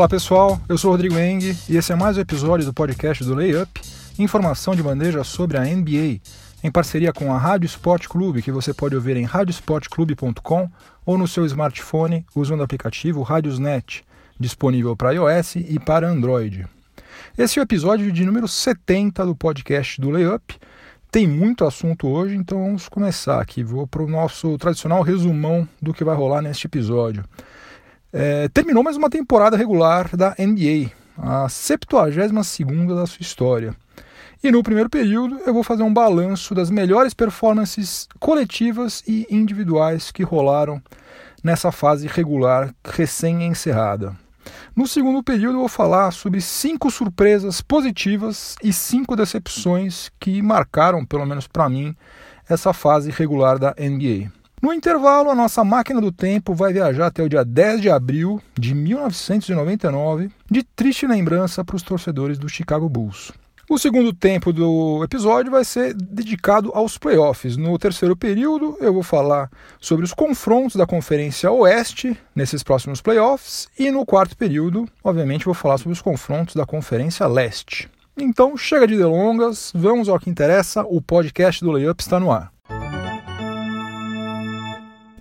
Fala pessoal, eu sou Rodrigo Eng e esse é mais um episódio do podcast do Layup, informação de bandeja sobre a NBA, em parceria com a Rádio Sport Clube, que você pode ouvir em radiosportclube.com ou no seu smartphone usando o aplicativo Radiosnet, disponível para iOS e para Android. Esse é o episódio de número 70 do podcast do Layup. Tem muito assunto hoje, então vamos começar aqui. Vou para o nosso tradicional resumão do que vai rolar neste episódio. É, terminou mais uma temporada regular da NBA, a 72 da sua história. E no primeiro período eu vou fazer um balanço das melhores performances coletivas e individuais que rolaram nessa fase regular recém-encerrada. No segundo período eu vou falar sobre cinco surpresas positivas e cinco decepções que marcaram, pelo menos para mim, essa fase regular da NBA. No intervalo, a nossa máquina do tempo vai viajar até o dia 10 de abril de 1999, de triste lembrança para os torcedores do Chicago Bulls. O segundo tempo do episódio vai ser dedicado aos playoffs. No terceiro período, eu vou falar sobre os confrontos da Conferência Oeste nesses próximos playoffs. E no quarto período, obviamente, vou falar sobre os confrontos da Conferência Leste. Então, chega de delongas, vamos ao que interessa. O podcast do Layup está no ar.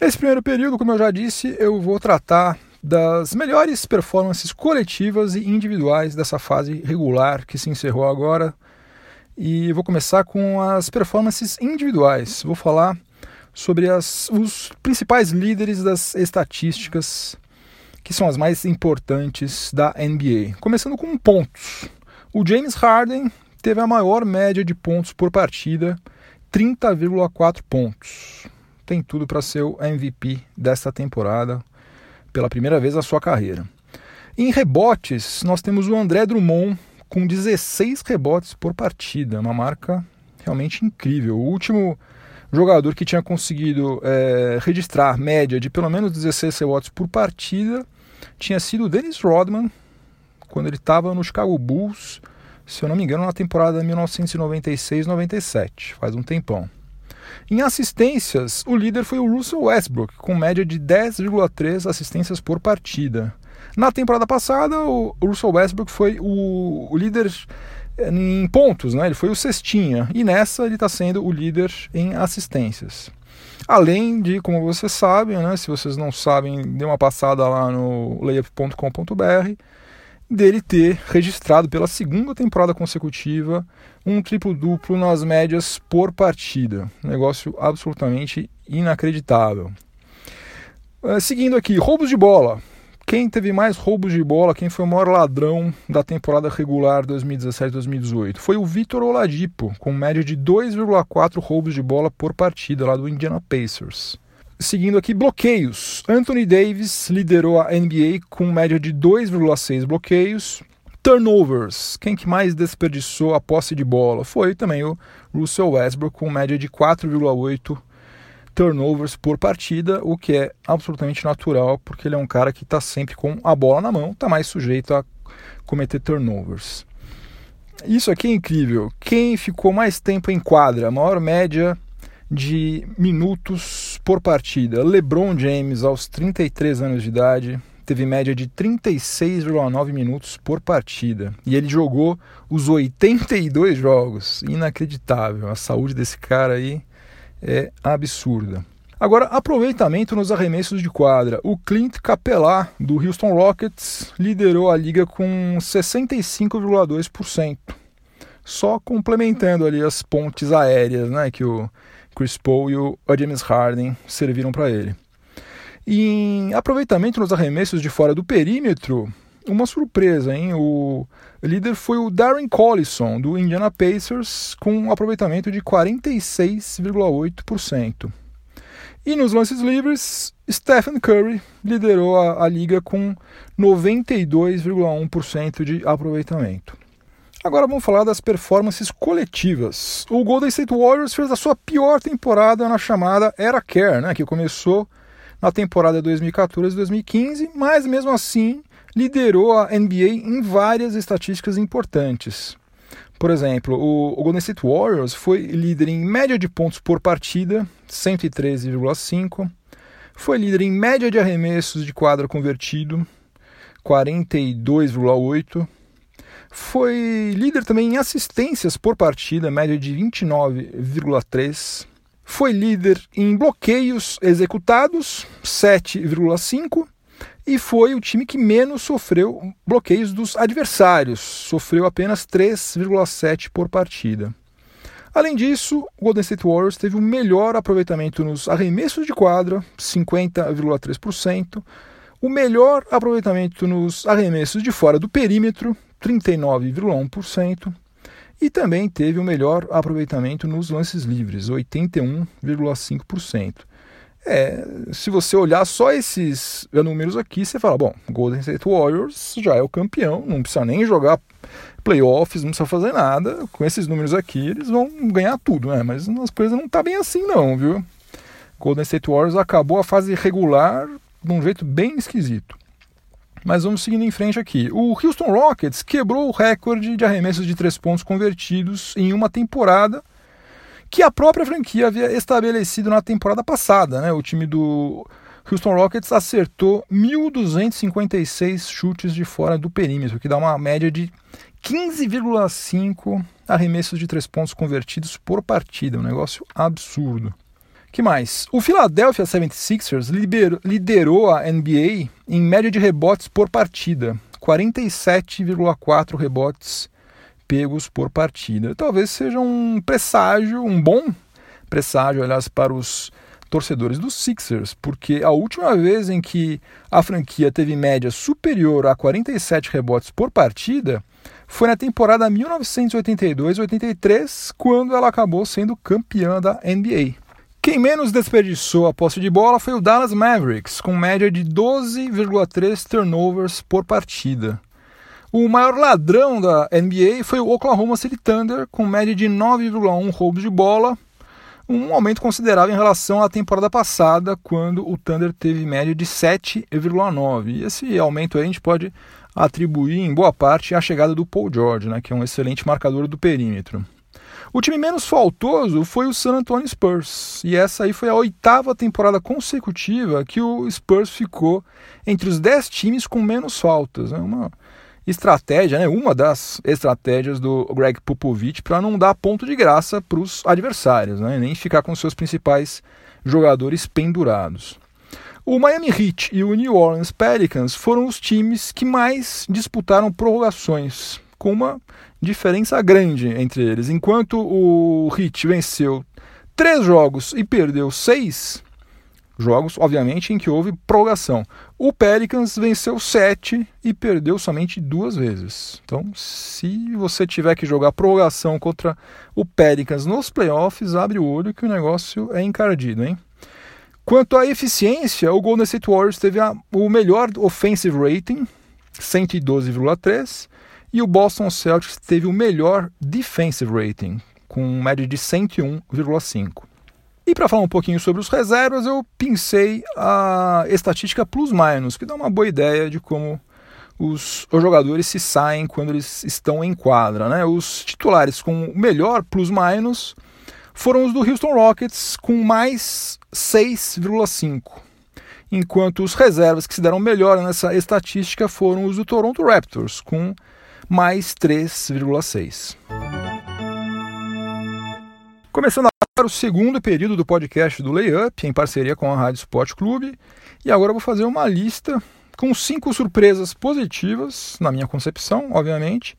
Nesse primeiro período, como eu já disse, eu vou tratar das melhores performances coletivas e individuais dessa fase regular que se encerrou agora. E vou começar com as performances individuais. Vou falar sobre as, os principais líderes das estatísticas que são as mais importantes da NBA. Começando com pontos. O James Harden teve a maior média de pontos por partida, 30,4 pontos tem tudo para ser o MVP desta temporada, pela primeira vez na sua carreira. Em rebotes, nós temos o André Drummond com 16 rebotes por partida, uma marca realmente incrível. O último jogador que tinha conseguido é, registrar média de pelo menos 16 rebotes por partida tinha sido o Dennis Rodman, quando ele estava no Chicago Bulls, se eu não me engano, na temporada 1996-97, faz um tempão. Em assistências, o líder foi o Russell Westbrook, com média de 10,3 assistências por partida. Na temporada passada, o Russell Westbrook foi o, líder eh, em pontos, né? ele foi o cestinha, e nessa ele está sendo o líder em assistências. Além de, como vocês sabem, né, se vocês não sabem, dê uma passada lá no layup.com.br, dele ter registrado pela segunda temporada consecutiva um triplo-duplo nas médias por partida. Negócio absolutamente inacreditável. Uh, seguindo aqui, roubos de bola. Quem teve mais roubos de bola, quem foi o maior ladrão da temporada regular 2017-2018? Foi o Vitor Oladipo, com média de 2,4 roubos de bola por partida, lá do Indiana Pacers. Seguindo aqui, bloqueios. Anthony Davis liderou a NBA com média de 2,6 bloqueios. Turnovers. Quem que mais desperdiçou a posse de bola? Foi também o Russell Westbrook com média de 4,8 turnovers por partida, o que é absolutamente natural, porque ele é um cara que está sempre com a bola na mão, está mais sujeito a cometer turnovers. Isso aqui é incrível. Quem ficou mais tempo em quadra, maior média de minutos por partida. LeBron James, aos 33 anos de idade, teve média de 36,9 minutos por partida. E ele jogou os 82 jogos. Inacreditável. A saúde desse cara aí é absurda. Agora, aproveitamento nos arremessos de quadra. O Clint Capela, do Houston Rockets, liderou a liga com 65,2%. Só complementando ali as pontes aéreas né, que o Chris Paul e o James Harden serviram para ele. Em aproveitamento nos arremessos de fora do perímetro, uma surpresa, hein? O líder foi o Darren Collison, do Indiana Pacers, com um aproveitamento de 46,8%. E nos lances livres, Stephen Curry liderou a, a liga com 92,1% de aproveitamento. Agora vamos falar das performances coletivas. O Golden State Warriors fez a sua pior temporada na chamada Era Care, né, que começou na temporada 2014-2015, mas mesmo assim liderou a NBA em várias estatísticas importantes. Por exemplo, o, Golden State Warriors foi líder em média de pontos por partida, 113,5. Foi líder em média de arremessos de quadra convertido, 42,8. Foi líder também em assistências por partida, média de 29,3. Foi líder em bloqueios executados, 7,5. E foi o time que menos sofreu bloqueios dos adversários, sofreu apenas 3,7 por partida. Além disso, o Golden State Warriors teve o melhor aproveitamento nos arremessos de quadra, 50,3%, o melhor aproveitamento nos arremessos de fora do perímetro, 39,1%, e também teve o melhor aproveitamento nos lances livres, 81,5%. É, se você olhar só esses números aqui, você fala, bom, Golden State Warriors já é o campeão, não precisa nem jogar playoffs, não precisa fazer nada. Com esses números aqui, eles vão ganhar tudo, né? Mas as coisas não tá bem assim não, viu? Golden State Warriors acabou a fase regular de um jeito bem esquisito. Mas vamos seguindo em frente aqui. O Houston Rockets quebrou o recorde de arremessos de três pontos convertidos em uma temporada que a própria franquia havia estabelecido na temporada passada. Né? O time do Houston Rockets acertou 1.256 chutes de fora do perímetro, que dá uma média de 15,5 arremessos de três pontos convertidos por partida. Um negócio absurdo. Que mais? O Philadelphia 76ers liderou a NBA em média de rebotes por partida. 47,4 rebotes pegos por partida. Talvez seja um presságio, um bom presságio, aliás, para os torcedores dos Sixers, porque a última vez em que a franquia teve média superior a 47 rebotes por partida foi na temporada 1982-83, quando ela acabou sendo campeã da NBA. Quem menos desperdiçou a posse de bola foi o Dallas Mavericks, com média de 12,3 turnovers por partida. O maior ladrão da NBA foi o Oklahoma City Thunder, com média de 9,1 roubos de bola, um aumento considerável em relação à temporada passada, quando o Thunder teve média de 7,9. E esse aumento a gente pode atribuir em boa parte à chegada do Paul George, né, que é um excelente marcador do perímetro. O time menos faltoso foi o San Antonio Spurs, e essa aí foi a oitava temporada consecutiva que o Spurs ficou entre os 10 times com menos faltas. Né? Uma estratégia, né, uma das estratégias do Greg Popovich para não dar ponto de graça para os adversários, né, nem ficar com seus principais jogadores pendurados. O Miami Heat e o New Orleans Pelicans foram os times que mais disputaram prorrogações, com uma diferença grande entre eles. Enquanto o Heat venceu três jogos e perdeu seis, jogos, obviamente, em que houve prorrogação. O Pelicans venceu sete e perdeu somente duas vezes. Então, se você tiver que jogar prorrogação contra o Pelicans nos playoffs, abre o olho que o negócio é encardido, hein? Quanto à eficiência, o Golden State Warriors teve a, o melhor offensive rating, 112,3, e o Boston Celtics teve o melhor defensive rating, com média de 101,5. E para falar um pouquinho sobre os reservas, eu pensei a estatística plus-minus, que dá uma boa ideia de como os, os, jogadores se saem quando eles estão em quadra. Né? Os titulares com o melhor plus-minus foram os do Houston Rockets, com mais 6,5. Enquanto os reservas que se deram melhor nessa estatística foram os do Toronto Raptors, com mais 3,6. Começando para o segundo período do podcast do Layup, em parceria com a Rádio Sport Clube. E agora eu vou fazer uma lista com cinco surpresas positivas, na minha concepção, obviamente,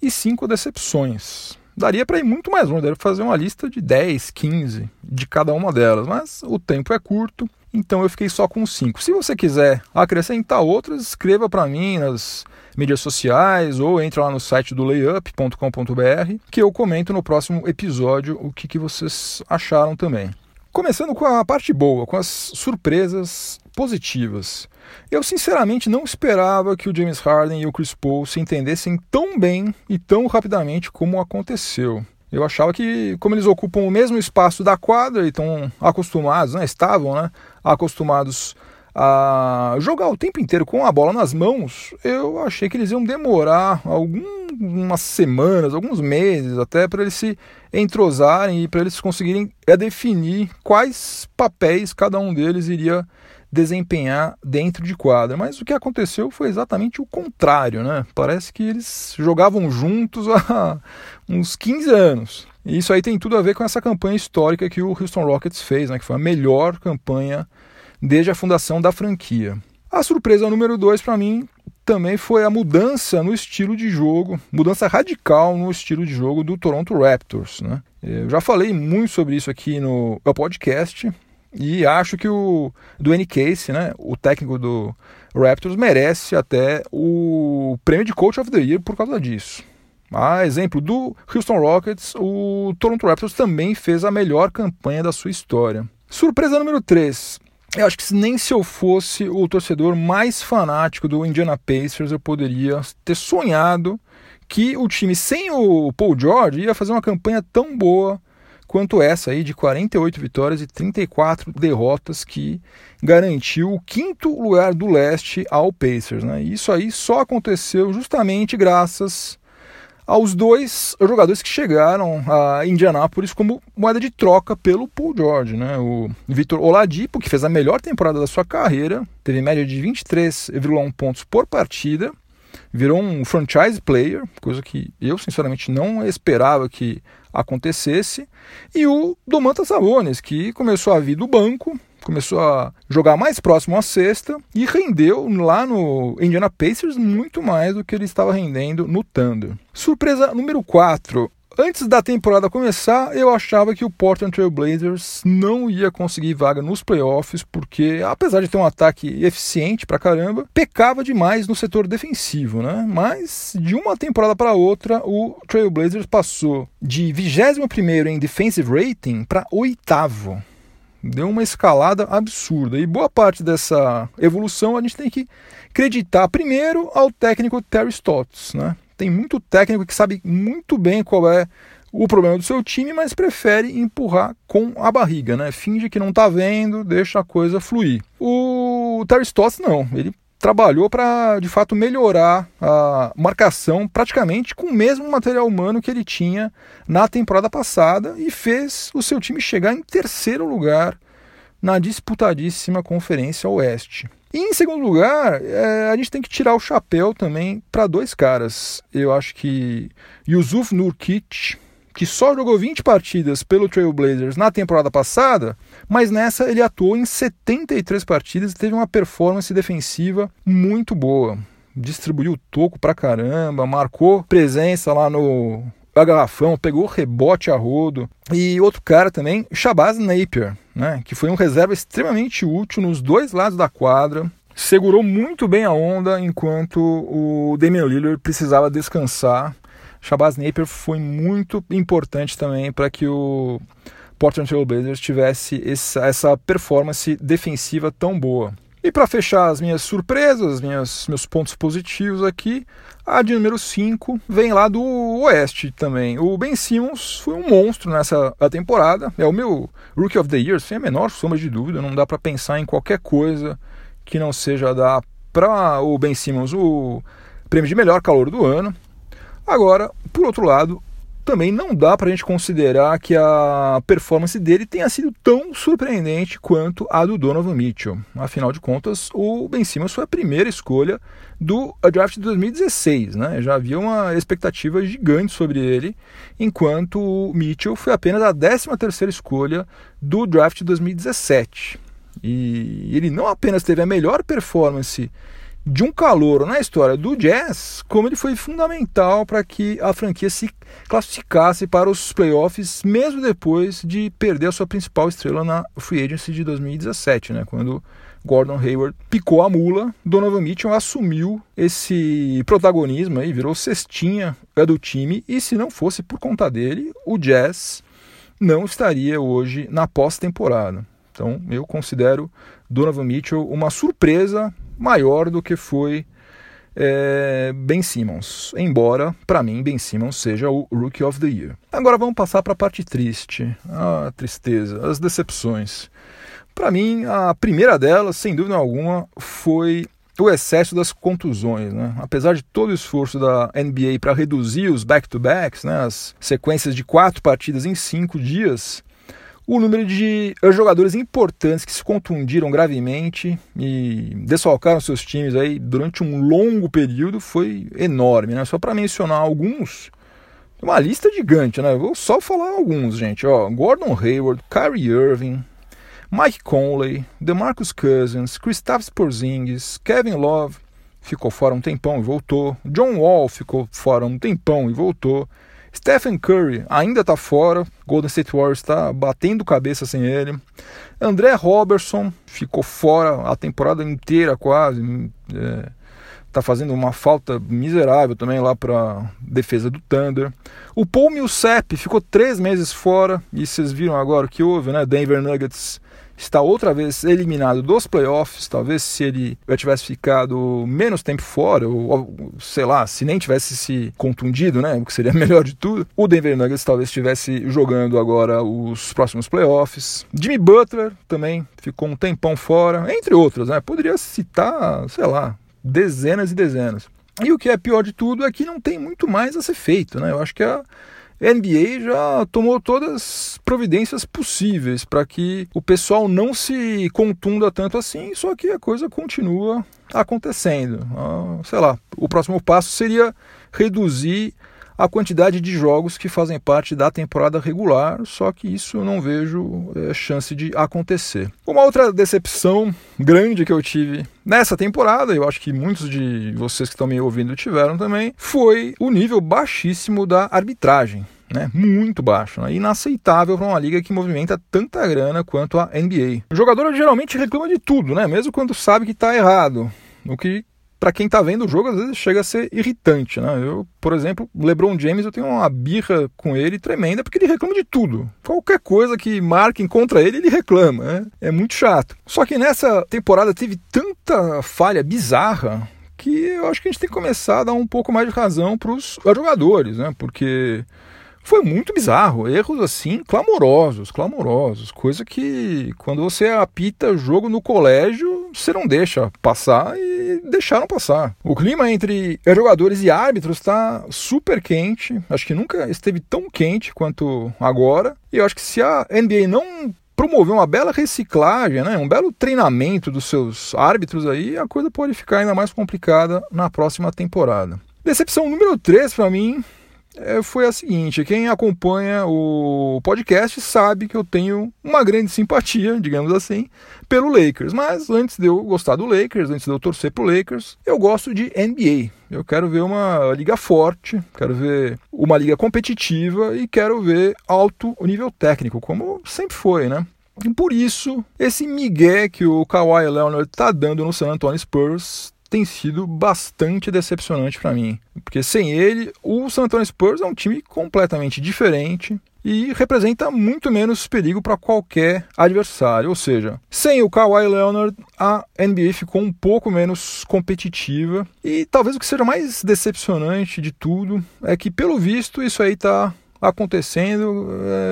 e cinco decepções. Daria para ir muito mais longe, daria para fazer uma lista de 10, 15 de cada uma delas, mas o tempo é curto, então eu fiquei só com cinco. Se você quiser acrescentar outras, escreva para mim nas mídias sociais ou entre lá no site do layup.com.br que eu comento no próximo episódio o que, que vocês acharam também. Começando com a parte boa, com as surpresas positivas. Eu sinceramente não esperava que o James Harden e o Chris Paul se entendessem tão bem e tão rapidamente como aconteceu. Eu achava que, como eles ocupam o mesmo espaço da quadra e estão acostumados, né, estavam né, acostumados a jogar o tempo inteiro com a bola nas mãos, eu achei que eles iam demorar algumas semanas, alguns meses até para eles se entrosarem e para eles conseguirem é, definir quais papéis cada um deles iria desempenhar dentro de quadra. Mas o que aconteceu foi exatamente o contrário, né? Parece que eles jogavam juntos há uns 15 anos. E isso aí tem tudo a ver com essa campanha histórica que o Houston Rockets fez, né? Que foi a melhor campanha desde a fundação da franquia. A surpresa número 2 para mim também foi a mudança no estilo de jogo, mudança radical no estilo de jogo do Toronto Raptors. Né? Eu já falei muito sobre isso aqui no podcast e acho que o Dwayne Casey, né, o técnico do Raptors, merece até o prêmio de Coach of the Year por causa disso. A exemplo do Houston Rockets, o Toronto Raptors também fez a melhor campanha da sua história. Surpresa número 3. Eu acho que nem se eu fosse o torcedor mais fanático do Indiana Pacers, eu poderia ter sonhado que o time sem o Paul George ia fazer uma campanha tão boa quanto essa aí de 48 vitórias e 34 derrotas que garantiu o quinto lugar do leste ao Pacers. Né? Isso aí só aconteceu justamente graças aos dois jogadores que chegaram a Indianápolis como moeda de troca pelo Paul George. Né? O Vitor Oladipo, que fez a melhor temporada da sua carreira, teve média de 23,1 pontos por partida, virou um franchise player, coisa que eu sinceramente não esperava que acontecesse, e o Domantas Sabonis, que começou a vir do banco, começou a jogar mais próximo à sexta e rendeu lá no Indiana Pacers muito mais do que ele estava rendendo no Thunder. Surpresa número 4. Antes da temporada começar, eu achava que o Portland Trail Blazers não ia conseguir vaga nos playoffs, porque apesar de ter um ataque eficiente pra caramba, pecava demais no setor defensivo, né? Mas de uma temporada para outra, o Trail Blazers passou de 21 em defensive rating para oitavo deu uma escalada absurda. E boa parte dessa evolução a gente tem que acreditar primeiro ao técnico Terry Stotts. Né? Tem muito técnico que sabe muito bem qual é o problema do seu time, mas prefere empurrar com a barriga, né? Finge que não está vendo, deixa a coisa fluir. O Terry Stotts não, ele trabalhou para de fato melhorar a marcação praticamente com o mesmo material humano que ele tinha na temporada passada e fez o seu time chegar em terceiro lugar na disputadíssima Conferência Oeste. E em segundo lugar, é, a gente tem que tirar o chapéu também para dois caras. Eu acho que Yusuf Nurkic que só jogou 20 partidas pelo Trailblazers na temporada passada, mas nessa ele atuou em 73 partidas e teve uma performance defensiva muito boa. Distribuiu toco pra caramba, marcou presença lá no garrafão, pegou rebote a rodo. E outro cara também, Shabazz Napier, né, que foi um reserva extremamente útil nos dois lados da quadra. Segurou muito bem a onda enquanto o Damian Lillard precisava descansar Shabazz Napier foi muito importante também para que o Portland Trail Blazers tivesse essa, essa performance defensiva tão boa. E para fechar as minhas surpresas, minhas, meus pontos positivos aqui, a de número 5 vem lá do Oeste também. O Ben Simmons foi um monstro nessa temporada, é o meu Rookie of the Year, sem a menor sombra de dúvida, não dá para pensar em qualquer coisa que não seja dar para o Ben Simmons o prêmio de melhor calor do ano. Agora, por outro lado, também não dá para a gente considerar que a performance dele tenha sido tão surpreendente quanto a do Donovan Mitchell. Afinal de contas, o Ben Simmons foi a primeira escolha do draft de 2016, né? Já havia uma expectativa gigante sobre ele, enquanto o Mitchell foi apenas a 13 terceira escolha do draft de 2017. E ele não apenas teve a melhor performance de um calor na história do Jazz, como ele foi fundamental para que a franquia se classificasse para os playoffs, mesmo depois de perder a sua principal estrela na Free Agency de 2017, né, quando Gordon Hayward picou a mula, Donovan Mitchell assumiu esse protagonismo e virou cestinha do time, e se não fosse por conta dele, o Jazz não estaria hoje na pós-temporada. Então eu considero Donovan Mitchell uma surpresa maior do que foi é, Ben Simmons. Embora, para mim, Ben Simmons seja o Rookie of the Year. Agora vamos passar para a parte triste, a tristeza, as decepções. Para mim, a primeira delas, sem dúvida alguma, foi o excesso das contusões. Né? Apesar de todo o esforço da NBA para reduzir os back-to-backs, né, as sequências de quatro partidas em cinco dias, o número de jogadores importantes que se contundiram gravemente e desfalcaram seus times aí durante um longo período foi enorme, né? Só para mencionar alguns, uma lista gigante, né? Vou só falar alguns, gente. Ó, Gordon Hayward, Kyrie Irving, Mike Conley, DeMarcus Cousins, Kristaps Porzingis, Kevin Love ficou fora um tempão e voltou, John Wall ficou fora um tempão e voltou. Stephen Curry ainda está fora, Golden State Warriors está batendo cabeça sem ele. André Robertson ficou fora a temporada inteira quase. É, tá fazendo uma falta miserável também lá para defesa do Thunder. O Paul Millsap ficou três meses fora e vocês viram agora o que houve, né? Denver Nuggets está outra vez eliminado dos playoffs. Talvez se ele tivesse ficado menos tempo fora, ou sei lá, se nem tivesse se contundido, né? O que seria melhor de tudo, o Denver Nuggets talvez estivesse jogando agora os próximos playoffs. Jimmy Butler também ficou um tempão fora, entre outros, né? Poderia citar, sei lá, dezenas e dezenas. E o que é pior de tudo é que não tem muito mais a ser feito, né? Eu acho que a NBA já tomou todas as providências possíveis para que o pessoal não se contunda tanto assim, só que a coisa continua acontecendo. Ah, sei lá, o próximo passo seria reduzir a quantidade de jogos que fazem parte da temporada regular, só que isso não vejo é, chance de acontecer. Uma outra decepção grande que eu tive nessa temporada, eu acho que muitos de vocês que estão me ouvindo tiveram também, foi o nível baixíssimo da arbitragem. Né, muito baixo, né, inaceitável para uma liga que movimenta tanta grana quanto a NBA. O jogador geralmente reclama de tudo, né, mesmo quando sabe que está errado, o que para quem está vendo o jogo, às vezes chega a ser irritante, né? Eu, por exemplo, LeBron James, eu tenho uma birra com ele tremenda porque ele reclama de tudo. Qualquer coisa que marquem contra ele, ele reclama, né? É muito chato. Só que nessa temporada teve tanta falha bizarra que eu acho que a gente tem que começar a dar um pouco mais de razão para os jogadores, né? Porque foi muito bizarro, erros assim clamorosos, clamorosos, coisa que quando você apita jogo no colégio, você não deixa passar e deixaram passar. O clima entre jogadores e árbitros está super quente, acho que nunca esteve tão quente quanto agora. E eu acho que se a NBA não promover uma bela reciclagem, né, um belo treinamento dos seus árbitros aí, a coisa pode ficar ainda mais complicada na próxima temporada. Decepção número 3 para mim foi a seguinte: quem acompanha o podcast sabe que eu tenho uma grande simpatia, digamos assim, pelo Lakers. Mas antes de eu gostar do Lakers, antes de eu torcer pro Lakers, eu gosto de NBA. Eu quero ver uma liga forte, quero ver uma liga competitiva e quero ver alto nível técnico, como sempre foi, né? E por isso, esse migué que o Kawhi Leonard tá dando no San Antonio Spurs tem sido bastante decepcionante para mim. Porque sem ele, o San Antonio Spurs é um time completamente diferente e representa muito menos perigo para qualquer adversário. Ou seja, sem o Kawhi Leonard, a NBA ficou um pouco menos competitiva. E talvez o que seja mais decepcionante de tudo é que, pelo visto, isso aí está acontecendo,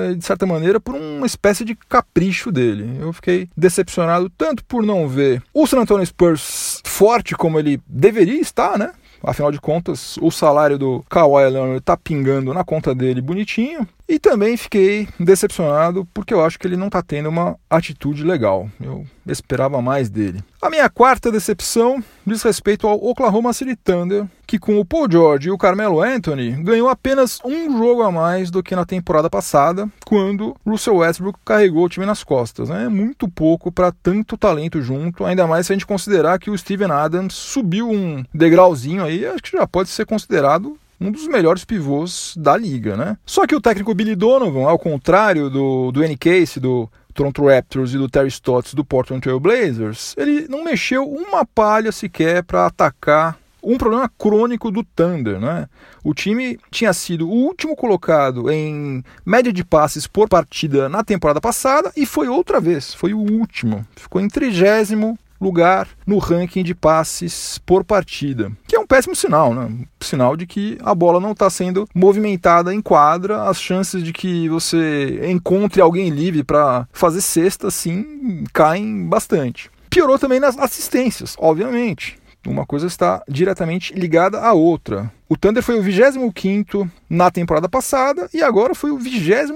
é, de certa maneira, por uma espécie de capricho dele. Eu fiquei decepcionado tanto por não ver o San Antonio Spurs forte como ele deveria estar, né? Afinal de contas, o salário do Kawhi Leonard está pingando na conta dele bonitinho. E também fiquei decepcionado porque eu acho que ele não está tendo uma atitude legal. Eu esperava mais dele. A minha quarta decepção diz respeito ao Oklahoma City Thunder, que com o Paul George e o Carmelo Anthony ganhou apenas um jogo a mais do que na temporada passada, quando Russell Westbrook carregou o time nas costas. É né? muito pouco para tanto talento junto, ainda mais se a gente considerar que o Steven Adams subiu um degrauzinho aí, acho que já pode ser considerado um dos melhores pivôs da liga, né? Só que o técnico Billy Donovan, ao contrário do, do N. Case, do Toronto Raptors e do Terry Stotts do Portland Trail Blazers, ele não mexeu uma palha sequer para atacar um problema crônico do Thunder, né? O time tinha sido o último colocado em média de passes por partida na temporada passada e foi outra vez, foi o último. Ficou em trigésimo lugar no ranking de passes por partida, que é um péssimo sinal, né? Sinal de que a bola não está sendo movimentada em quadra, as chances de que você encontre alguém livre para fazer cesta, sim, caem bastante. Piorou também nas assistências, obviamente. Uma coisa está diretamente ligada à outra. O Thunder foi o 25 na temporada passada e agora foi o 28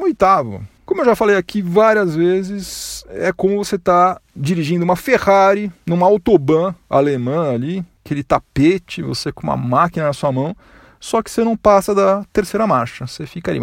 Como eu já falei aqui várias vezes, é como você está dirigindo uma Ferrari numa autobahn alemã ali, aquele tapete, você com uma máquina na sua mão, só que você não passa da terceira marcha. Você fica ali.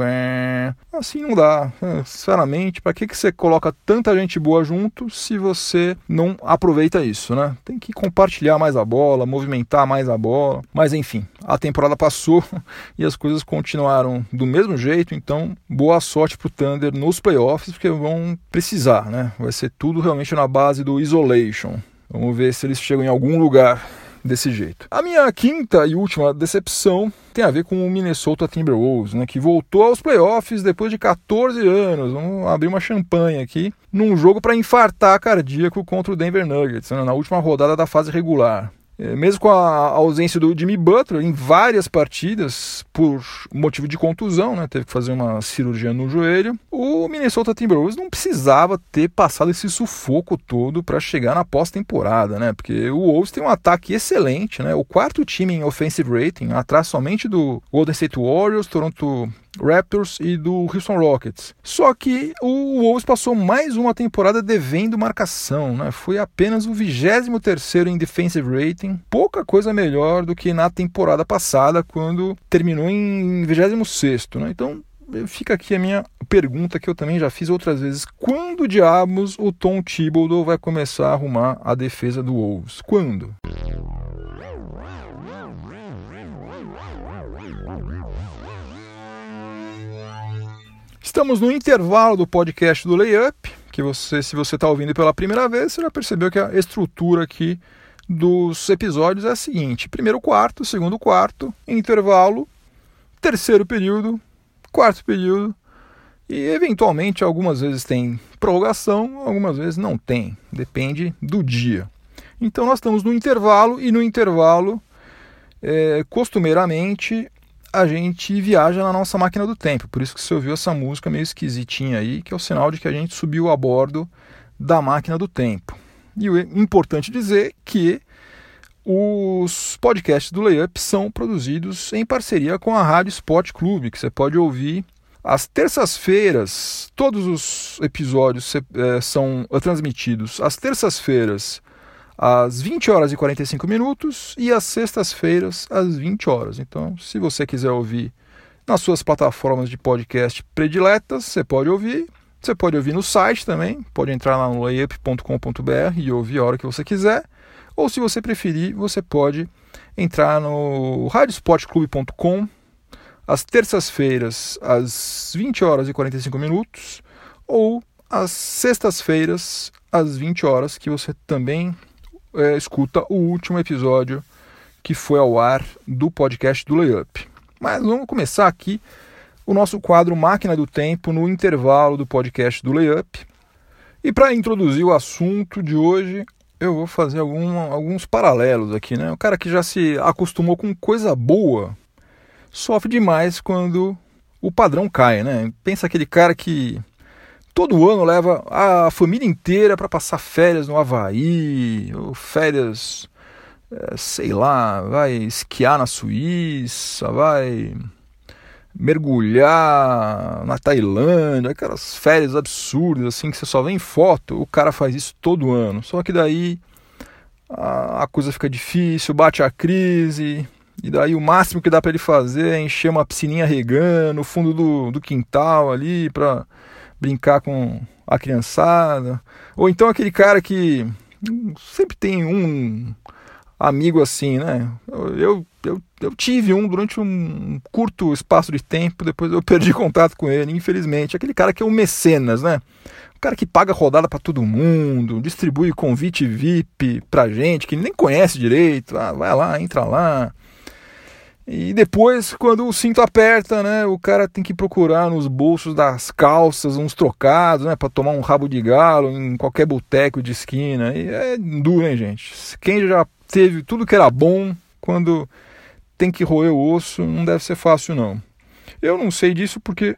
Assim não dá. É, sinceramente, para que, que você coloca tanta gente boa junto se você não aproveita isso, né? Tem que compartilhar mais a bola, movimentar mais a bola. Mas enfim, a temporada passou e as coisas continuaram do mesmo jeito. Então, boa sorte pro Thunder nos playoffs, porque vão precisar, né? Vai ser tudo realmente na base do isolation. Vamos ver se eles chegam em algum lugar desse jeito. A minha quinta e última decepção tem a ver com o Minnesota Timberwolves, né, que voltou aos playoffs depois de 14 anos. Vamos abrir uma champanhe aqui num jogo para infartar cardíaco contra o Denver Nuggets, né, na última rodada da fase regular. É, mesmo com a ausência do Jimmy Butler em várias partidas por motivo de contusão, né, teve que fazer uma cirurgia no joelho, o Minnesota Timberwolves não precisava ter passado esse sufoco todo para chegar na pós-temporada, né? Porque o Wolves tem um ataque excelente, né? O quarto time em offensive rating, atrás somente do Golden State Warriors, Toronto Raptors e do Houston Rockets. Só que o Wolves passou mais uma temporada devendo marcação, né? Foi apenas o 23º em defensive rating, pouca coisa melhor do que na temporada passada, quando terminou em 26º, né? Então, fica aqui a minha pergunta que eu também já fiz outras vezes. Quando diabos o Tom Thibodeau vai começar a arrumar a defesa do Wolves? Quando? Estamos no intervalo do podcast do Layup, que você, se você está ouvindo pela primeira vez, você já percebeu que a estrutura aqui dos episódios é a seguinte: primeiro quarto, segundo quarto, intervalo, terceiro período, quarto período e eventualmente algumas vezes tem prorrogação, algumas vezes não tem, depende do dia. Então nós estamos no intervalo e no intervalo, é, costumeiramente, a gente viaja na nossa máquina do tempo. Por isso que você ouviu essa música meio esquisitinha aí, que é o sinal de que a gente subiu a bordo da máquina do tempo. E o importante dizer que os podcasts do Layup são produzidos em parceria com a Rádio Sport Clube, que você pode ouvir às terças-feiras. Todos os episódios é, são transmitidos às terças-feiras às 20 horas e 45 minutos e às sextas-feiras às 20 horas. Então, se você quiser ouvir nas suas plataformas de podcast prediletas, você pode ouvir. Você pode ouvir no site também, pode entrar lá no layup.com.br e ouvir a hora que você quiser. Ou se você preferir, você pode entrar no radiosportclube.com às terças-feiras às 20 horas e 45 minutos ou às sextas-feiras às 20 horas que você também é, escuta o último episódio que foi ao ar do podcast do Layup. Mas vamos começar aqui o nosso quadro Máquina do Tempo no intervalo do podcast do Layup. E para introduzir o assunto de hoje, eu vou fazer algum, alguns paralelos aqui, né? O cara que já se acostumou com coisa boa sofre demais quando o padrão cai, né? Pensa aquele cara que todo ano leva a família inteira para passar férias no Havaí, ou férias, é, sei lá, vai esquiar na Suíça, vai mergulhar na Tailândia, aquelas férias absurdas assim que você só vê em foto, o cara faz isso todo ano. Só que daí a, coisa fica difícil, bate a crise, e daí o máximo que dá para ele fazer é encher uma piscininha regando no fundo do, do quintal ali para brincar com a criançada. Ou então aquele cara que sempre tem um amigo assim, né? Eu, eu, eu tive um durante um curto espaço de tempo, depois eu perdi contato com ele, infelizmente. Aquele cara que é um mecenas, né? O cara que paga rodada para todo mundo, distribui convite VIP pra gente que nem conhece direito. Ah, vai lá, entra lá. E depois, quando o cinto aperta, né, o cara tem que procurar nos bolsos das calças uns trocados, né, para tomar um rabo de galo em qualquer boteco de esquina. E é duro, hein, gente? Quem já teve tudo que era bom, quando tem que roer o osso, não deve ser fácil, não. Eu não sei disso porque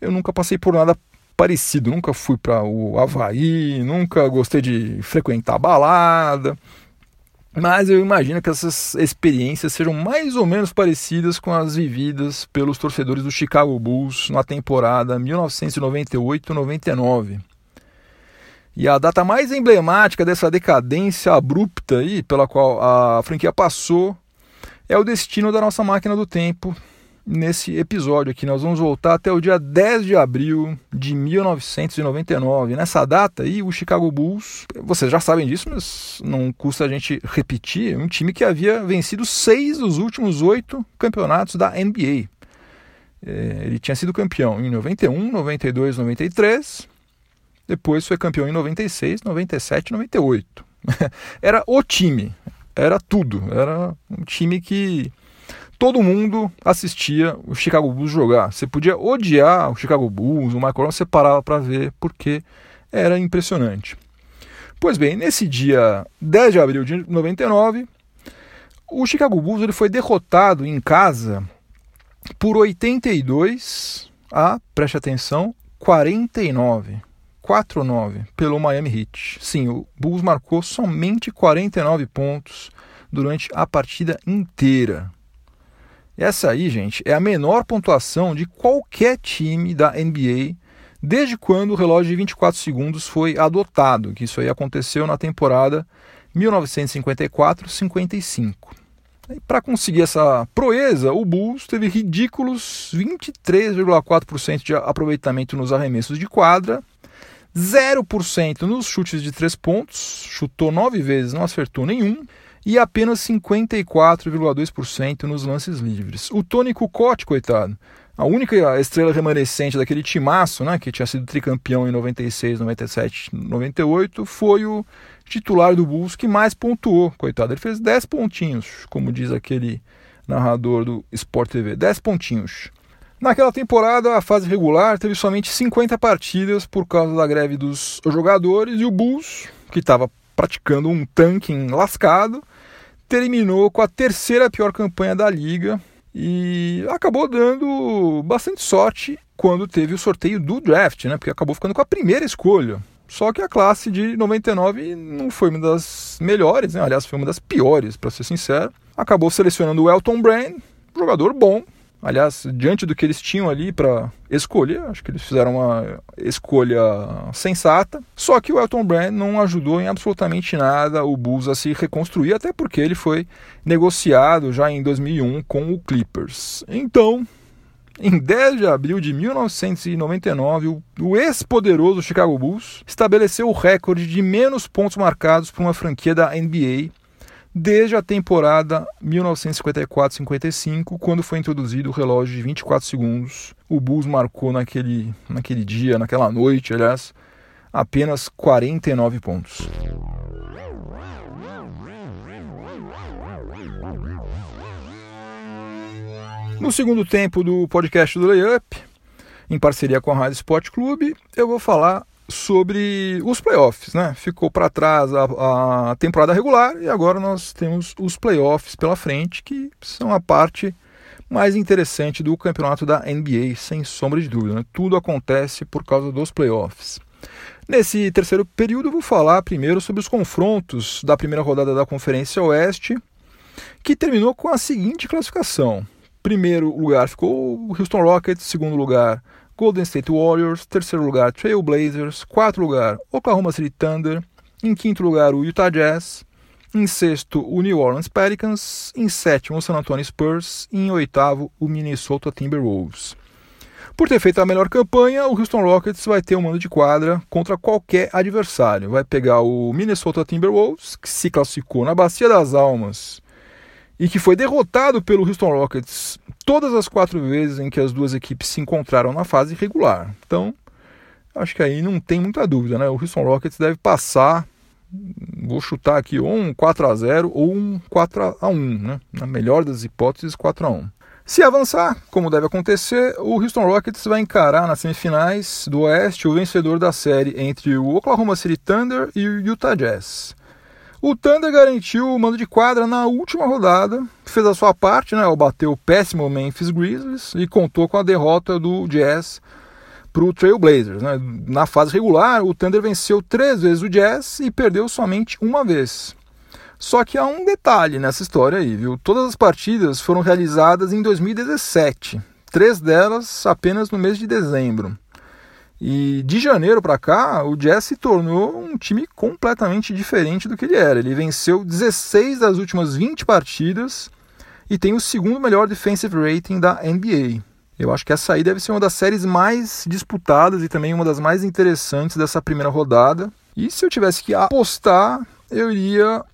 eu nunca passei por nada parecido. Nunca fui para o Havaí, nunca gostei de frequentar balada. Mas eu imagino que essas experiências sejam mais ou menos parecidas com as vividas pelos torcedores do Chicago Bulls na temporada 1998-99. E a data mais emblemática dessa decadência abrupta aí, pela qual a franquia passou é o destino da nossa máquina do tempo nesse episódio aqui. Nós vamos voltar até o dia 10 de abril de 1999. Nessa data aí, o Chicago Bulls, vocês já sabem disso, mas não custa a gente repetir, um time que havia vencido seis dos últimos oito campeonatos da NBA. É, ele tinha sido campeão em 91, 92, 93. Depois foi campeão em 96, 97 98. Era o time, era tudo. Era um time que todo mundo assistia o Chicago Bulls jogar. Você podia odiar o Chicago Bulls, o Michael você parava para ver porque era impressionante. Pois bem, nesse dia 10 de abril de 99, o Chicago Bulls ele foi derrotado em casa por 82 a, preste atenção, 49. 4-9 pelo Miami Heat. Sim, o Bulls marcou somente 49 pontos durante a partida inteira. Essa aí, gente, é a menor pontuação de qualquer time da NBA desde quando o relógio de 24 segundos foi adotado, que isso aí aconteceu na temporada 1954-55. Para conseguir essa proeza, o Bulls teve ridículos 23,4% de aproveitamento nos arremessos de quadra, 0% nos chutes de três pontos, chutou nove vezes, não acertou nenhum, e apenas 54,2% nos lances livres. O Tony Kukoc, coitado, a única estrela remanescente daquele timaço, né, que tinha sido tricampeão em 96, 97, 98, foi o titular do Bulls que mais pontuou, coitado. Ele fez 10 pontinhos, como diz aquele narrador do Sport TV, 10 pontinhos. Naquela temporada, a fase regular teve somente 50 partidas por causa da greve dos jogadores e o Bulls, que estava praticando um tanking lascado, terminou com a terceira pior campanha da liga e acabou dando bastante sorte quando teve o sorteio do draft, né? Porque acabou ficando com a primeira escolha. Só que a classe de 99 não foi uma das melhores, né? aliás, foi uma das piores, para ser sincero. Acabou selecionando o Elton Brand, jogador bom, Aliás, diante do que eles tinham ali para escolher, acho que eles fizeram uma escolha sensata. Só que o Elton Brand não ajudou em absolutamente nada o Bulls a se reconstruir, até porque ele foi negociado já em 2001 com o Clippers. Então, em 10 de abril de 1999, o, ex-poderoso Chicago Bulls estabeleceu o recorde de menos pontos marcados por uma franquia da NBA desde a temporada 1954-55, quando foi introduzido o relógio de 24 segundos. O Bulls marcou naquele, naquele dia, naquela noite, aliás, apenas 49 pontos. No segundo tempo do podcast do Layup, em parceria com a Rádio Sport Clube, eu vou falar sobre os playoffs, né? Ficou para trás a, a, temporada regular e agora nós temos os playoffs pela frente, que são a parte mais interessante do campeonato da NBA, sem sombra de dúvida. Né? Tudo acontece por causa dos playoffs. Nesse terceiro período, eu vou falar primeiro sobre os confrontos da primeira rodada da Conferência Oeste, que terminou com a seguinte classificação. Primeiro lugar ficou o Houston Rockets, segundo lugar Golden State Warriors, terceiro lugar Trail Blazers, quarto lugar Oklahoma City Thunder, em quinto lugar o Utah Jazz, em sexto o New Orleans Pelicans, em sétimo o San Antonio Spurs e em oitavo o Minnesota Timberwolves. Por ter feito a melhor campanha, o Houston Rockets vai ter um mando de quadra contra qualquer adversário. Vai pegar o Minnesota Timberwolves, que se classificou na Bacia das Almas e que foi derrotado pelo Houston Rockets todas as quatro vezes em que as duas equipes se encontraram na fase regular. Então, acho que aí não tem muita dúvida, né? O Houston Rockets deve passar, vou chutar aqui, ou um 4 a 0 ou um 4 a 1, né? Na melhor das hipóteses, 4 a 1. Se avançar, como deve acontecer, o Houston Rockets vai encarar nas semifinais do Oeste o vencedor da série entre o Oklahoma City Thunder e o Utah Jazz. O Thunder garantiu o mando de quadra na última rodada, fez a sua parte, né, ao bater o péssimo Memphis Grizzlies e contou com a derrota do Jazz para o Trail Blazers. Né. Na fase regular, o Thunder venceu três vezes o Jazz e perdeu somente uma vez. Só que há um detalhe nessa história aí, viu? Todas as partidas foram realizadas em 2017, três delas apenas no mês de dezembro. E de janeiro para cá, o Jazz se tornou um time completamente diferente do que ele era. Ele venceu 16 das últimas 20 partidas e tem o segundo melhor defensive rating da NBA. Eu acho que essa aí deve ser uma das séries mais disputadas e também uma das mais interessantes dessa primeira rodada. E se eu tivesse que apostar, eu iria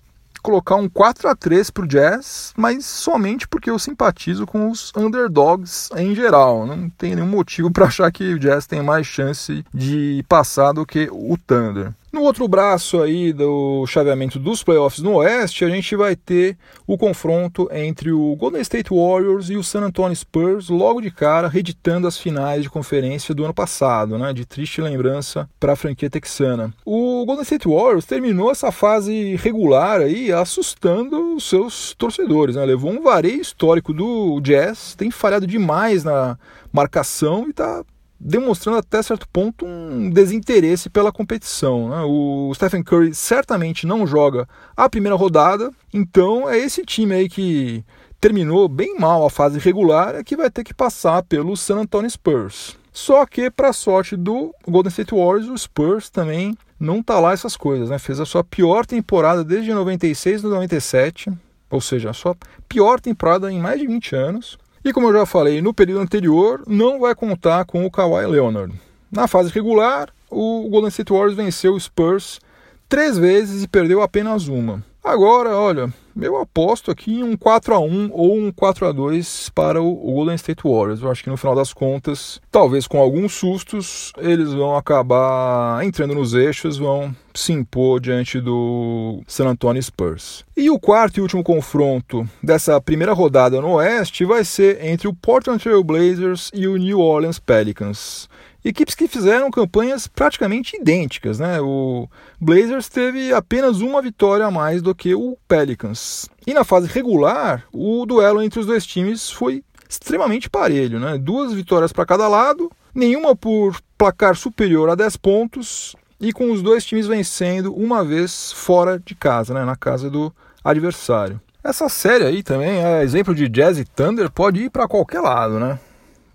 colocar um 4 a 3 para o Jazz, mas somente porque eu simpatizo com os underdogs em geral. Não tem nenhum motivo para achar que o Jazz tem mais chance de passar do que o Thunder. No outro braço aí do chaveamento dos playoffs no Oeste, a gente vai ter o confronto entre o Golden State Warriors e o San Antonio Spurs, logo de cara, reeditando as finais de conferência do ano passado, né? De triste lembrança para a franquia texana. O Golden State Warriors terminou essa fase regular aí assustando os seus torcedores, né? Levou um vareio histórico do Jazz, tem falhado demais na marcação e está demonstrando até certo ponto um desinteresse pela competição. Né? O Stephen Curry certamente não joga a primeira rodada, então é esse time aí que terminou bem mal a fase regular é que vai ter que passar pelo San Antonio Spurs. Só que, para sorte do Golden State Warriors, o Spurs também não tá lá essas coisas, né? Fez a sua pior temporada desde 96 e 97, ou seja, a sua pior temporada em mais de 20 anos. E como eu já falei no período anterior, não vai contar com o Kawhi Leonard. Na fase regular, o Golden State Warriors venceu o Spurs três vezes e perdeu apenas uma. Agora, olha, eu aposto aqui em um 4 a 1 ou um 4 a 2 para o Golden State Warriors. Eu acho que no final das contas, talvez com alguns sustos, eles vão acabar entrando nos eixos, vão se impor diante do San Antonio Spurs. E o quarto e último confronto dessa primeira rodada no Oeste vai ser entre o Portland Trail Blazers e o New Orleans Pelicans. Equipes que fizeram campanhas praticamente idênticas, né? O Blazers teve apenas uma vitória a mais do que o Pelicans. E na fase regular, o duelo entre os dois times foi extremamente parelho, né? Duas vitórias para cada lado, nenhuma por placar superior a 10 pontos e com os dois times vencendo uma vez fora de casa, né? Na casa do adversário. Essa série aí também é exemplo de Jazz e Thunder, pode ir para qualquer lado, né?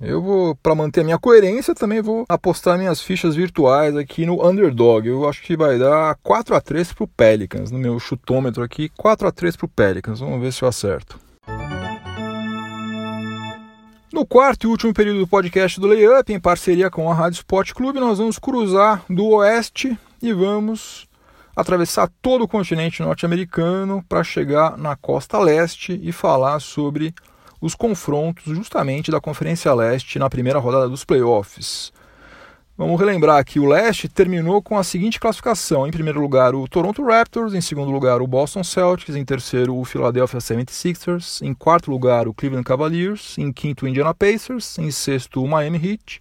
Eu vou, para manter a minha coerência, também vou apostar minhas fichas virtuais aqui no underdog. Eu acho que vai dar 4 a 3 pro Pelicans, no meu chutômetro aqui, 4 a 3 pro Pelicans. Vamos ver se eu acerto. No quarto e último período do podcast do Layup, em parceria com a Rádio Sport Clube, nós vamos cruzar do oeste e vamos atravessar todo o continente norte-americano para chegar na costa leste e falar sobre os confrontos justamente da Conferência Leste na primeira rodada dos playoffs. Vamos relembrar que o Leste terminou com a seguinte classificação: em primeiro lugar, o Toronto Raptors, em segundo lugar, o Boston Celtics, em terceiro, o Philadelphia 76ers, em quarto lugar, o Cleveland Cavaliers, em quinto, o Indiana Pacers, em sexto, o Miami Heat,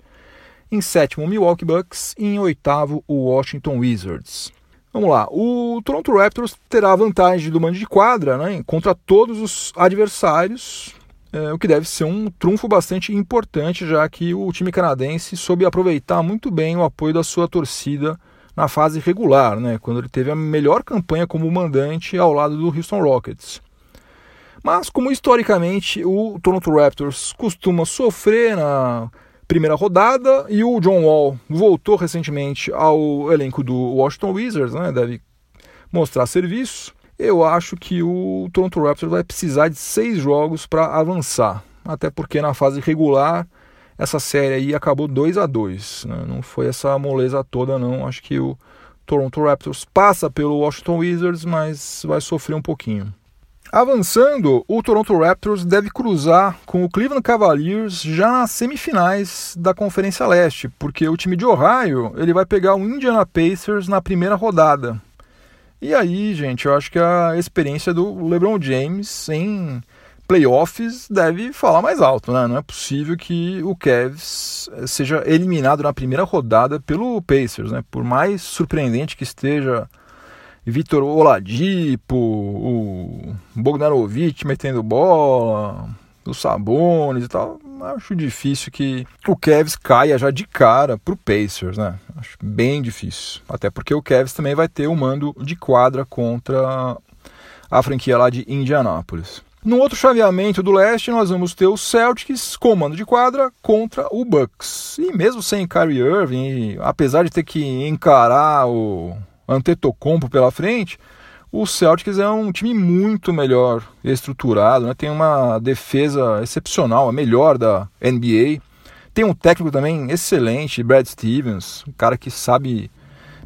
em sétimo, o Milwaukee Bucks e em oitavo, o Washington Wizards. Vamos lá, o Toronto Raptors terá a vantagem do mando de quadra né, contra todos os adversários, é, o que deve ser um trunfo bastante importante, já que o time canadense soube aproveitar muito bem o apoio da sua torcida na fase regular, né, quando ele teve a melhor campanha como mandante ao lado do Houston Rockets. Mas, como historicamente o Toronto Raptors costuma sofrer na primeira rodada e o John Wall voltou recentemente ao elenco do Washington Wizards, né, deve mostrar serviço. Eu acho que o Toronto Raptors vai precisar de seis jogos para avançar, até porque na fase regular essa série aí acabou 2 a 2 né? não foi essa moleza toda não. Acho que o Toronto Raptors passa pelo Washington Wizards, mas vai sofrer um pouquinho. Avançando, o Toronto Raptors deve cruzar com o Cleveland Cavaliers já nas semifinais da Conferência Leste, porque o time de Ohio ele vai pegar o Indiana Pacers na primeira rodada. E aí, gente, eu acho que a experiência do LeBron James em playoffs deve falar mais alto, né? Não é possível que o Cavs seja eliminado na primeira rodada pelo Pacers, né? Por mais surpreendente que esteja Vitor Oladipo, o Bogdanovic metendo bola, os Sabones e tal, acho difícil que o Cavs caia já de cara pro Pacers, né? Acho bem difícil. Até porque o Cavs também vai ter o um mando de quadra contra a franquia lá de Indianápolis. No outro chaveamento do leste, nós vamos ter o Celtics, comando de quadra, contra o Bucks. E mesmo sem Kyrie Irving, apesar de ter que encarar o Antetokounmpo pela frente, o Celtics é um time muito melhor estruturado, né? tem uma defesa excepcional, a melhor da NBA. Tem um técnico também excelente, Brad Stevens, um cara que sabe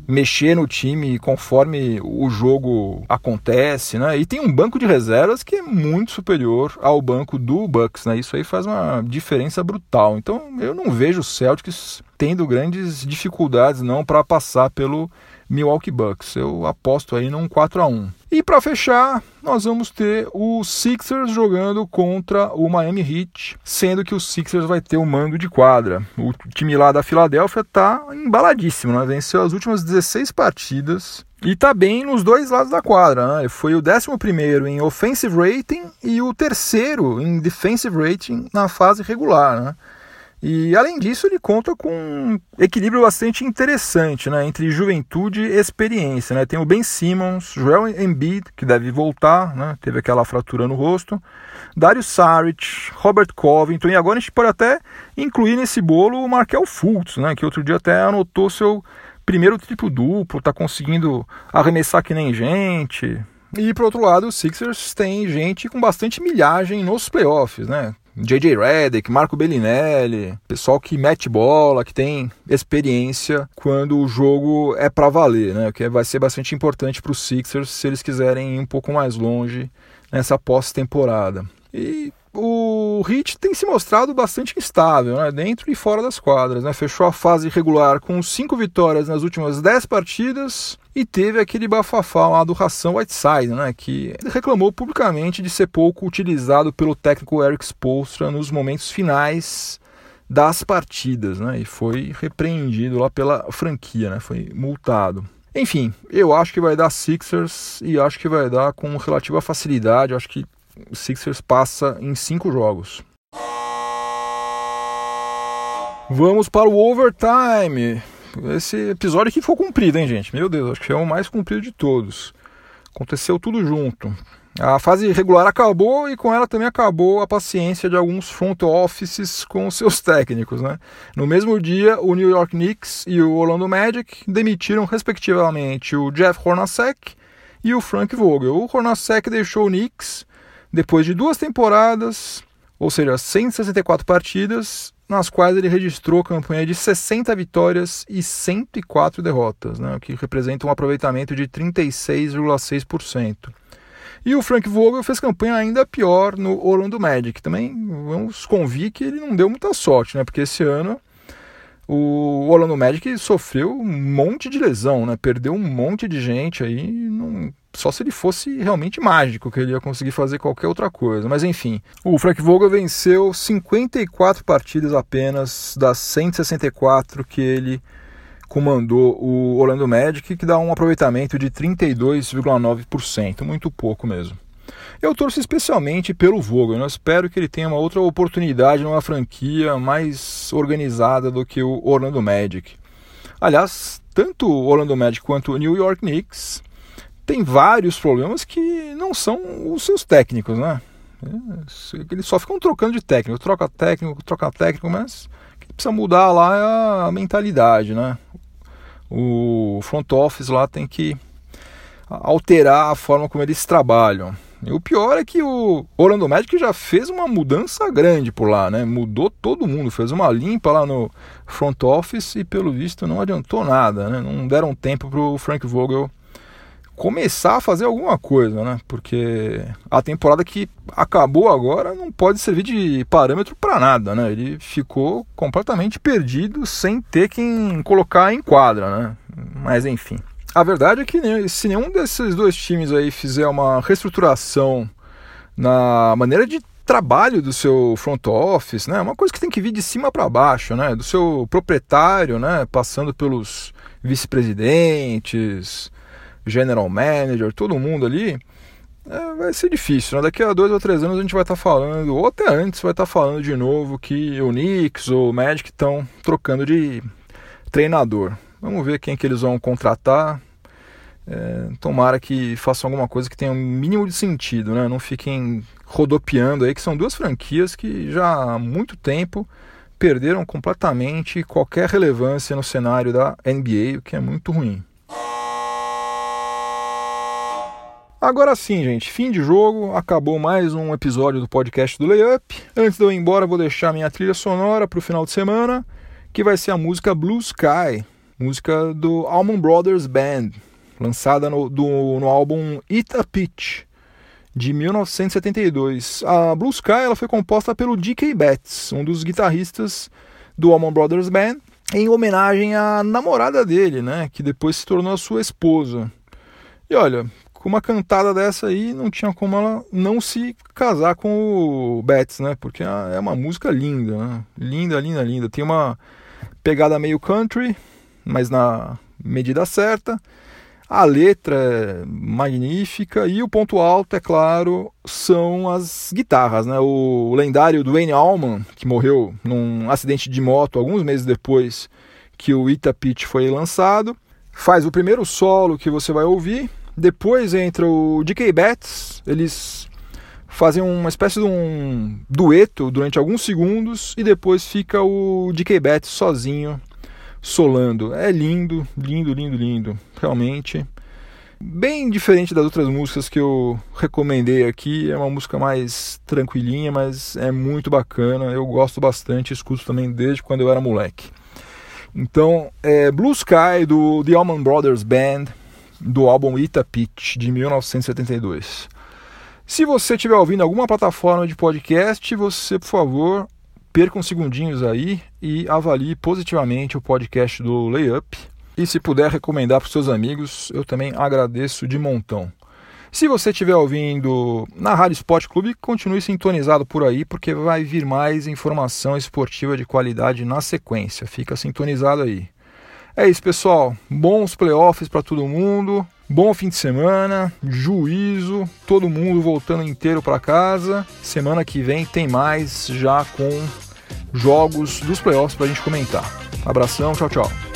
mexer no time conforme o jogo acontece, né? E tem um banco de reservas que é muito superior ao banco do Bucks, né? Isso aí faz uma diferença brutal. Então, eu não vejo o Celtics tendo grandes dificuldades não para passar pelo Milwaukee Bucks. Eu aposto aí num 4 a 1. E para fechar, nós vamos ter o Sixers jogando contra o Miami Heat, sendo que o Sixers vai ter o mando de quadra. O time lá da Filadélfia está embaladíssimo, né? Venceu as últimas 16 partidas e está bem nos dois lados da quadra. Né? Foi o 11 em offensive rating e o terceiro em defensive rating na fase regular. Né? E além disso, ele conta com um equilíbrio bastante interessante né, entre juventude e experiência. Né? Tem o Ben Simmons, Joel Embiid, que deve voltar, né? teve aquela fratura no rosto, Dario Saric, Robert Covington, e agora a gente pode até incluir nesse bolo o Markel Fultz, né? que outro dia até anotou seu primeiro triplo duplo, está conseguindo arremessar que nem gente. E por outro lado, o Sixers tem gente com bastante milhagem nos playoffs, né? JJ Redick, Marco Bellinelli, pessoal que mete bola, que tem experiência quando o jogo é para valer, né? Que vai ser bastante importante para os Sixers se eles quiserem ir um pouco mais longe nessa pós-temporada. E o Heat tem se mostrado bastante instável, né? dentro e fora das quadras. Né? Fechou a fase regular com cinco vitórias nas últimas dez partidas e teve aquele bafafá lá do Ração Whiteside, né? que reclamou publicamente de ser pouco utilizado pelo técnico Eric Spoelstra nos momentos finais das partidas, né? e foi repreendido lá pela franquia, né? foi multado. Enfim, eu acho que vai dar Sixers e acho que vai dar com relativa facilidade. Acho que Sixers passa em cinco jogos. Vamos para o overtime. Esse episódio aqui foi cumprido, hein, gente? Meu Deus, acho que é o mais comprido de todos. Aconteceu tudo junto. A fase regular acabou e com ela também acabou a paciência de alguns front offices com seus técnicos. Né? No mesmo dia, o New York Knicks e o Orlando Magic demitiram respectivamente o Jeff Hornacek e o Frank Vogel. O Hornacek deixou o Knicks depois de duas temporadas, ou seja, 164 partidas, nas quais ele registrou campanha de 60 vitórias e 104 derrotas, né, o que representa um aproveitamento de 36,6%. E o Frank Vogel fez campanha ainda pior no Orlando Magic. Também vamos convir que ele não deu muita sorte, né? Porque esse ano o Orlando Magic sofreu um monte de lesão, né? Perdeu um monte de gente aí, não, só se ele fosse realmente mágico que ele ia conseguir fazer qualquer outra coisa. Mas enfim, o Frank Vogel venceu 54 partidas apenas das 164 que ele comandou o Orlando Magic, que dá um aproveitamento de 32,9%, muito pouco mesmo. Eu torço especialmente pelo Vogel, eu espero que ele tenha uma outra oportunidade numa franquia mais organizada do que o Orlando Magic. Aliás, tanto o Orlando Magic quanto o New York Knicks tem vários problemas que não são os seus técnicos, né? Eles só ficam trocando de técnico, troca técnico, troca técnico, mas que precisa mudar lá é a mentalidade, né? O front office lá tem que alterar a forma como eles trabalham. E o pior é que o Orlando Magic já fez uma mudança grande por lá, né? Mudou todo mundo, fez uma limpa lá no front office e pelo visto não adiantou nada, né? Não deram tempo para o Frank Vogel começar a fazer alguma coisa, né? Porque a temporada que acabou agora não pode servir de parâmetro para nada, né? Ele ficou completamente perdido sem ter quem colocar em quadra, né? Mas enfim. A verdade é que se nenhum desses dois times aí fizer uma reestruturação na maneira de trabalho do seu front office, né? Uma coisa que tem que vir de cima para baixo, né? Do seu proprietário, né? Passando pelos vice-presidentes, general manager, todo mundo ali, é, vai ser difícil. Né? Daqui a dois ou três anos a gente vai estar tá falando, ou até antes vai estar tá falando de novo que o Knicks ou o Magic estão trocando de treinador. Vamos ver quem que eles vão contratar. É, tomara que façam alguma coisa que tenha um mínimo de sentido, né? Não fiquem rodopiando aí, que são duas franquias que já há muito tempo perderam completamente qualquer relevância no cenário da NBA, o que é muito ruim. Agora sim, gente, fim de jogo, acabou mais um episódio do podcast do Layup. Antes de eu ir embora, vou deixar minha trilha sonora para o final de semana, que vai ser a música Blue Sky, música do Allman Brothers Band, lançada no, do, no álbum Eat a Pitch, de 1972. A Blue Sky ela foi composta pelo D.K. Betts, um dos guitarristas do Allman Brothers Band, em homenagem à namorada dele, né, que depois se tornou sua esposa. E olha, com uma cantada dessa aí, não tinha como ela não se casar com o Betts, né? Porque é uma música linda, né? Linda, linda, linda. Tem uma pegada meio country, mas na medida certa. A letra é magnífica e o ponto alto, é claro, são as guitarras. Né? O lendário Dwayne Allman, que morreu num acidente de moto alguns meses depois que o Ita Pitch foi lançado, faz o primeiro solo que você vai ouvir. Depois entra o DK Betts, eles fazem uma espécie de um dueto durante alguns segundos e depois fica o DK Betts sozinho solando. É lindo, lindo, lindo, lindo, realmente. Bem diferente das outras músicas que eu recomendei aqui, é uma música mais tranquilinha, mas é muito bacana. Eu gosto bastante, escuto também desde quando eu era moleque. Então, é Blue Sky do The Allman Brothers Band, do álbum Ita Pitch de 1972. Se você estiver ouvindo alguma plataforma de podcast, você, por favor, perca uns segundinhos aí e avalie positivamente o podcast do Layup. E se puder recomendar para os seus amigos, eu também agradeço de montão. Se você estiver ouvindo na Rádio Esporte Clube, continue sintonizado por aí, porque vai vir mais informação esportiva de qualidade na sequência. Fica sintonizado aí. É isso, pessoal. Bons playoffs para todo mundo. Bom fim de semana, juízo, todo mundo voltando inteiro para casa. Semana que vem tem mais já com jogos dos playoffs para a gente comentar. Abração, tchau, tchau.